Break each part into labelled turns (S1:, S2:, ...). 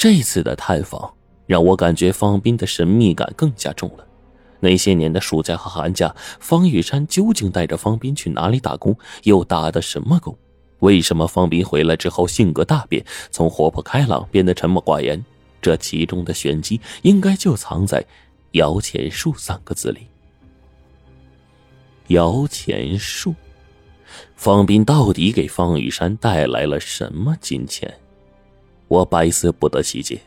S1: 这次的探访让我感觉方斌的神秘感更加重了。那些年的暑假和寒假，方玉山究竟带着方斌去哪里打工？又打的什么工？为什么方斌回来之后性格大变，从活泼开朗变得沉默寡言？这其中的玄机，应该就藏在“摇钱树”三个字里。摇钱树，方斌到底给方玉山带来了什么金钱？我百思不得其解。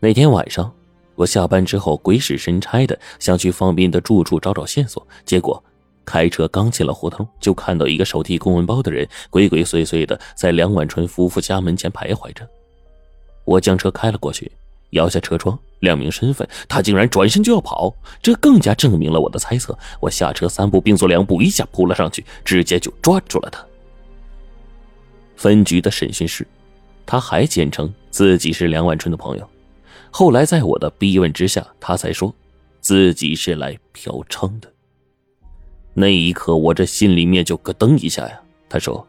S1: 那天晚上，我下班之后鬼使神差的想去方斌的住处找找线索，结果。开车刚进了胡同，就看到一个手提公文包的人鬼鬼祟祟的在梁晚春夫妇家门前徘徊着。我将车开了过去，摇下车窗，亮明身份，他竟然转身就要跑，这更加证明了我的猜测。我下车三步并作两步，一下扑了上去，直接就抓住了他。分局的审讯室，他还坚称自己是梁万春的朋友，后来在我的逼问之下，他才说自己是来嫖娼的。那一刻，我这心里面就咯噔一下呀。他说，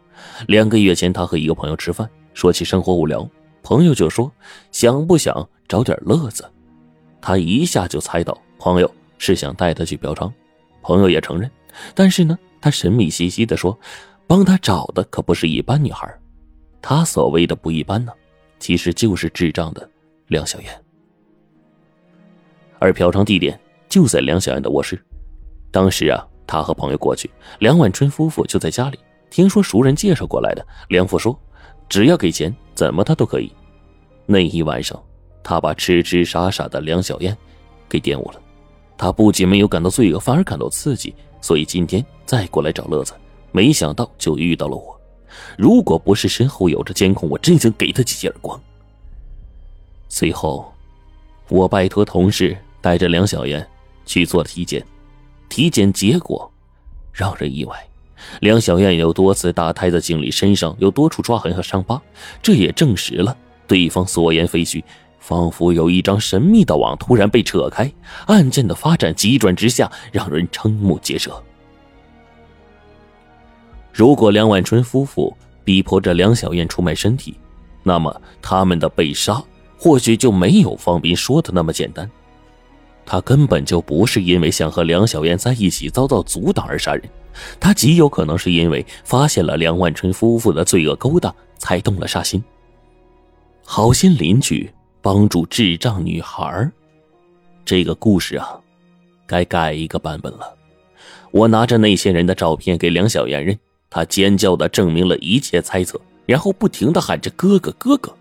S1: 两个月前他和一个朋友吃饭，说起生活无聊，朋友就说想不想找点乐子。他一下就猜到朋友是想带他去嫖娼，朋友也承认。但是呢，他神秘兮兮的说，帮他找的可不是一般女孩。他所谓的不一般呢，其实就是智障的梁小燕。而嫖娼地点就在梁小燕的卧室。当时啊。他和朋友过去，梁婉春夫妇就在家里。听说熟人介绍过来的，梁父说，只要给钱，怎么他都可以。那一晚上，他把痴痴傻傻的梁小燕给玷污了。他不仅没有感到罪恶，反而感到刺激，所以今天再过来找乐子。没想到就遇到了我。如果不是身后有着监控，我真想给他几记耳光。随后，我拜托同事带着梁小燕去做了体检。体检结果让人意外，梁小燕有多次打胎的经历，身上有多处抓痕和伤疤，这也证实了对方所言非虚，仿佛有一张神秘的网突然被扯开。案件的发展急转直下，让人瞠目结舌。如果梁万春夫妇逼迫着梁小燕出卖身体，那么他们的被杀或许就没有方斌说的那么简单。他根本就不是因为想和梁小燕在一起遭到阻挡而杀人，他极有可能是因为发现了梁万春夫妇的罪恶勾当才动了杀心。好心邻居帮助智障女孩，这个故事啊，该改一个版本了。我拿着那些人的照片给梁小燕认，他尖叫的证明了一切猜测，然后不停的喊着哥哥哥哥。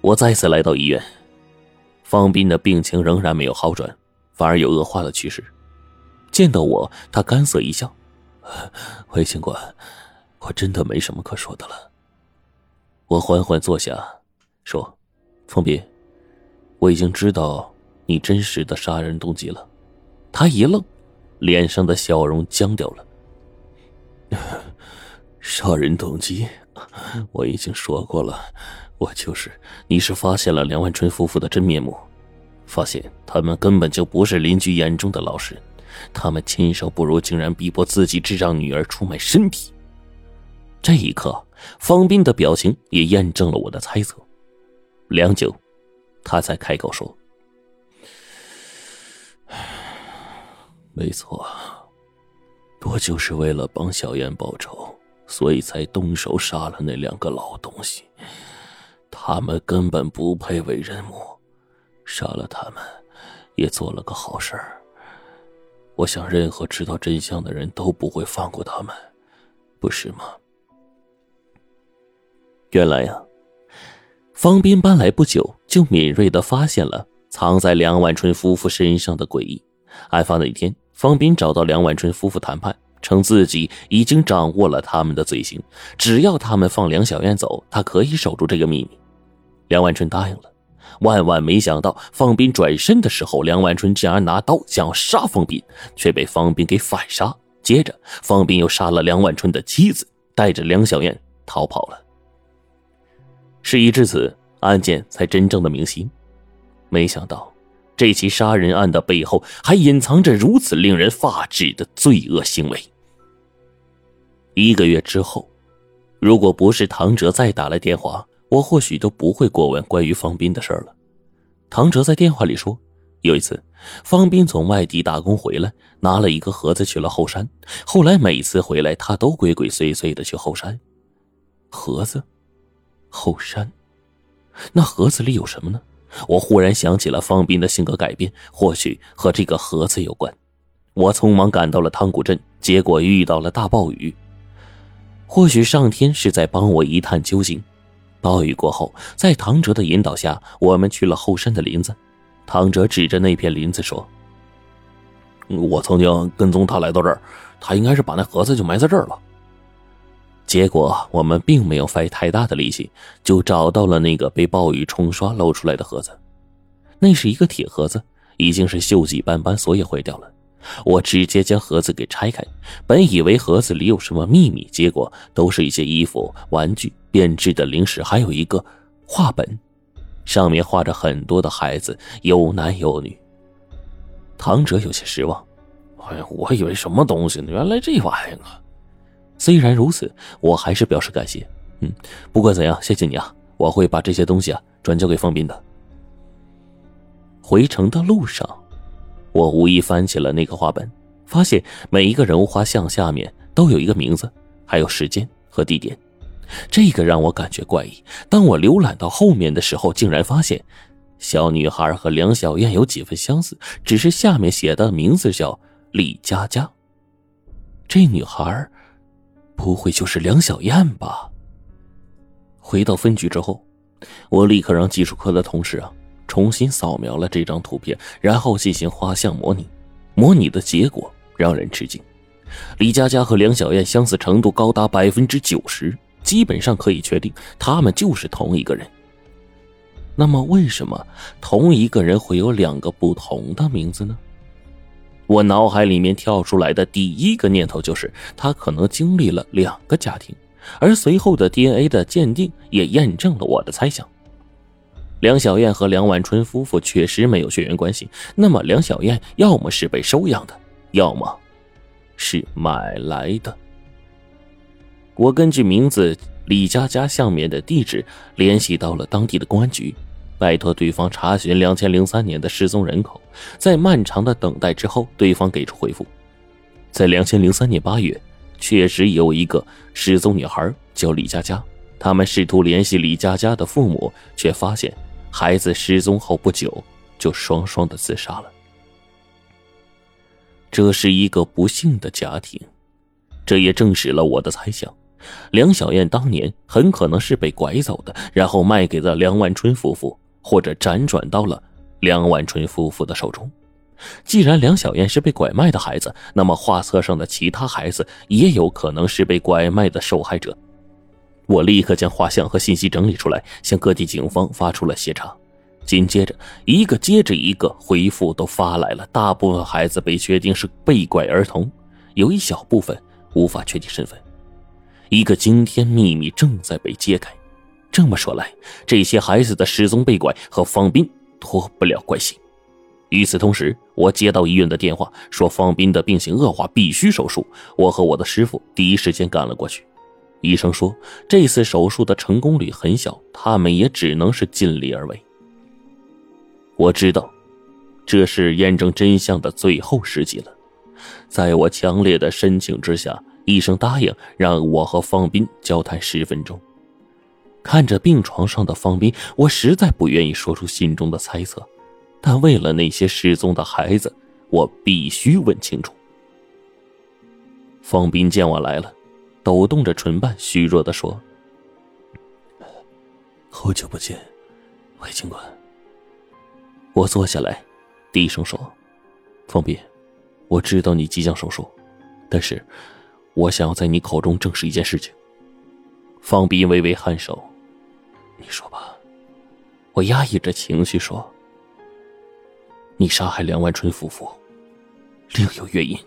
S1: 我再次来到医院。方斌的病情仍然没有好转，反而有恶化的趋势。见到我，他干涩一笑：“韦警官，我真的没什么可说的了。”我缓缓坐下，说：“方斌，我已经知道你真实的杀人动机了。”他一愣，脸上的笑容僵掉了。杀人动机，我已经说过了。我就是，你是发现了梁万春夫妇的真面目，发现他们根本就不是邻居眼中的老实人，他们禽兽不如，竟然逼迫自己智障女儿出卖身体。这一刻，方斌的表情也验证了我的猜测。良久，他才开口说：“ 没错，我就是为了帮小燕报仇，所以才动手杀了那两个老东西。”他们根本不配为人母，杀了他们，也做了个好事。我想，任何知道真相的人都不会放过他们，不是吗？原来呀，方斌搬来不久，就敏锐的发现了藏在梁万春夫妇身上的诡异。案发那天，方斌找到梁婉春夫妇谈判，称自己已经掌握了他们的罪行，只要他们放梁小燕走，他可以守住这个秘密。梁婉春答应了，万万没想到，方斌转身的时候，梁婉春竟然拿刀想要杀方斌，却被方斌给反杀。接着，方斌又杀了梁婉春的妻子，带着梁小燕逃跑了。事已至此，案件才真正的明晰。没想到，这起杀人案的背后还隐藏着如此令人发指的罪恶行为。一个月之后，如果不是唐哲再打来电话。我或许都不会过问关于方斌的事了。唐哲在电话里说，有一次方斌从外地打工回来，拿了一个盒子去了后山。后来每次回来，他都鬼鬼祟祟的去后山。盒子，后山，那盒子里有什么呢？我忽然想起了方斌的性格改变，或许和这个盒子有关。我匆忙赶到了汤谷镇，结果遇到了大暴雨。或许上天是在帮我一探究竟。暴雨过后，在唐哲的引导下，我们去了后山的林子。唐哲指着那片林子说：“
S2: 我曾经跟踪他来到这儿，他应该是把那盒子就埋在这儿了。”
S1: 结果我们并没有费太大的力气，就找到了那个被暴雨冲刷露出来的盒子。那是一个铁盒子，已经是锈迹斑斑，锁也坏掉了。我直接将盒子给拆开，本以为盒子里有什么秘密，结果都是一些衣服、玩具、变质的零食，还有一个画本，上面画着很多的孩子，有男有女。唐哲有些失望，
S2: 哎呀，我以为什么东西呢？原来这玩意儿啊！
S1: 虽然如此，我还是表示感谢。嗯，不管怎样，谢谢你啊！我会把这些东西啊转交给方斌的。回城的路上。我无意翻起了那个画本，发现每一个人物画像下面都有一个名字，还有时间和地点，这个让我感觉怪异。当我浏览到后面的时候，竟然发现小女孩和梁小燕有几分相似，只是下面写的名字叫李佳佳。这女孩不会就是梁小燕吧？回到分局之后，我立刻让技术科的同事啊。重新扫描了这张图片，然后进行画像模拟。模拟的结果让人吃惊，李佳佳和梁小燕相似程度高达百分之九十，基本上可以确定他们就是同一个人。那么，为什么同一个人会有两个不同的名字呢？我脑海里面跳出来的第一个念头就是，他可能经历了两个家庭，而随后的 DNA 的鉴定也验证了我的猜想。梁小燕和梁万春夫妇确实没有血缘关系，那么梁小燕要么是被收养的，要么是买来的。我根据名字李佳佳下面的地址联系到了当地的公安局，拜托对方查询两千零三年的失踪人口。在漫长的等待之后，对方给出回复，在两千零三年八月，确实有一个失踪女孩叫李佳佳，他们试图联系李佳佳的父母，却发现。孩子失踪后不久，就双双的自杀了。这是一个不幸的家庭，这也证实了我的猜想：梁小燕当年很可能是被拐走的，然后卖给了梁万春夫妇，或者辗转到了梁万春夫妇的手中。既然梁小燕是被拐卖的孩子，那么画册上的其他孩子也有可能是被拐卖的受害者。我立刻将画像和信息整理出来，向各地警方发出了协查。紧接着，一个接着一个回复都发来了。大部分孩子被确定是被拐儿童，有一小部分无法确定身份。一个惊天秘密正在被揭开。这么说来，这些孩子的失踪、被拐和方斌脱不了关系。与此同时，我接到医院的电话，说方斌的病情恶化，必须手术。我和我的师傅第一时间赶了过去。医生说，这次手术的成功率很小，他们也只能是尽力而为。我知道，这是验证真相的最后时机了。在我强烈的申请之下，医生答应让我和方斌交谈十分钟。看着病床上的方斌，我实在不愿意说出心中的猜测，但为了那些失踪的孩子，我必须问清楚。方斌见我来了。抖动着唇瓣，虚弱的说：“
S2: 好久不见，魏警官。”
S1: 我坐下来，低声说：“方斌，我知道你即将手术，但是我想要在你口中证实一件事情。”方斌微微颔首：“
S2: 你说吧。”
S1: 我压抑着情绪说：“你杀害梁万春夫妇，另有原因。”